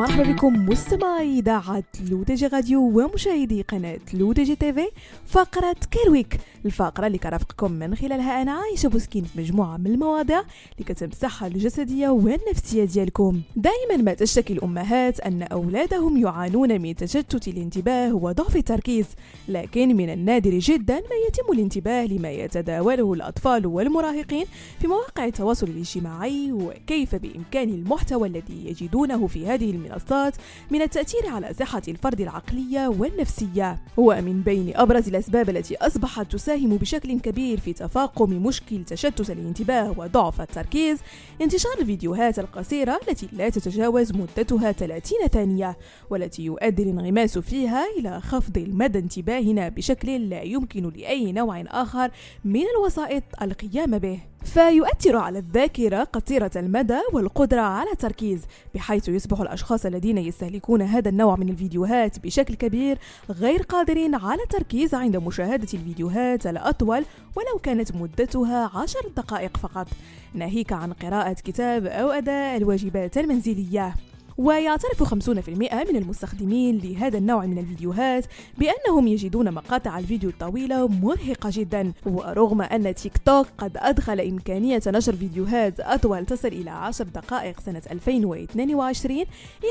مرحبا بكم مستمعي إذاعة لودجي راديو ومشاهدي قناة لودجي TV فقرة Care Week الفقرة اللي كرافقكم من خلالها أنا عايشة بوسكين في مجموعة من المواضيع اللي كتهم الصحة الجسدية والنفسية ديالكم. دائما ما تشتكي الأمهات أن أولادهم يعانون من تشتت الانتباه وضعف التركيز لكن من النادر جدا ما يتم الانتباه لما يتداوله الأطفال والمراهقين في مواقع التواصل الاجتماعي وكيف بإمكان المحتوى الذي يجدونه في هذه المنصات من التأثير على صحة الفرد العقلية والنفسية ومن بين أبرز الأسباب التي أصبحت تساهم بشكل كبير في تفاقم مشكل تشتت الانتباه وضعف التركيز انتشار الفيديوهات القصيرة التي لا تتجاوز مدتها 30 ثانية والتي يؤدي الانغماس فيها إلى خفض المدى انتباهنا بشكل لا يمكن لأي نوع آخر من الوسائط القيام به. فيؤثر على الذاكرة قصيرة المدى والقدرة على التركيز بحيث يصبح الأشخاص الذين يستهلكون هذا النوع من الفيديوهات بشكل كبير غير قادرين على التركيز عند مشاهدة الفيديوهات الأطول ولو كانت مدتها عشر دقائق فقط. ناهيك عن قراءة كتاب أو أداء الواجبات المنزلية. ويعترف 50% من المستخدمين لهذا النوع من الفيديوهات بأنهم يجدون مقاطع الفيديو الطويلة مرهقة جدا ورغم أن تيك توك قد أدخل إمكانية نشر فيديوهات أطول تصل إلى 10 دقائق سنة 2022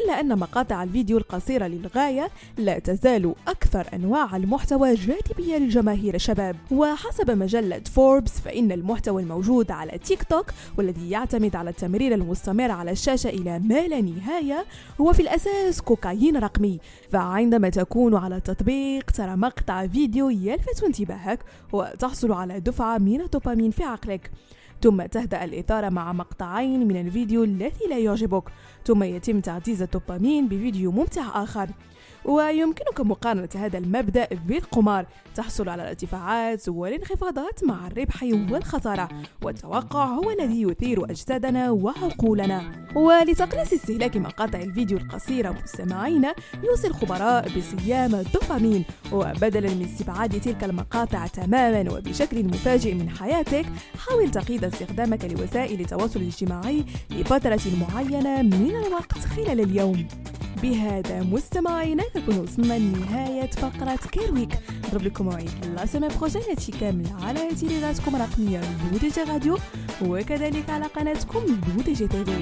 إلا أن مقاطع الفيديو القصيرة للغاية لا تزال أكثر أنواع المحتوى جاذبية للجماهير الشباب. وحسب مجلة فوربس فإن المحتوى الموجود على تيك توك والذي يعتمد على التمرير المستمر على الشاشة إلى ما لا نهاية هو في الأساس كوكايين رقمي. فعندما تكون على التطبيق ترى مقطع فيديو يلفت انتباهك وتحصل على دفعة من الدوبامين في عقلك. ثم تهدأ الإثارة مع مقطعين من الفيديو الذي لا يعجبك. ثم يتم تعزيز الدوبامين بفيديو ممتع آخر. ويمكنك مقارنة هذا المبدأ بالقمار. تحصل على الارتفاعات والانخفاضات مع الربح والخسارة والتوقع هو الذي يثير أجسادنا وعقولنا. ولتقليص استهلاك مقاطع الفيديو القصيرة مستمعين يوصي الخبراء بصيام الدوبامين. وبدلا من استبعاد تلك المقاطع تماما وبشكل مفاجئ من حياتك حاول تقييد استخدامك لوسائل التواصل الاجتماعي لفترة معينة من الوقت خلال اليوم. بهذا مستمعينا كنكون وصلنا لنهاية فقرة Care Week نضرب لكم موعد la semaine prochaine هادشي كامل على تيليزاتكم الرقمية LODJ راديو وكذلك على قناتكم LODJ TV.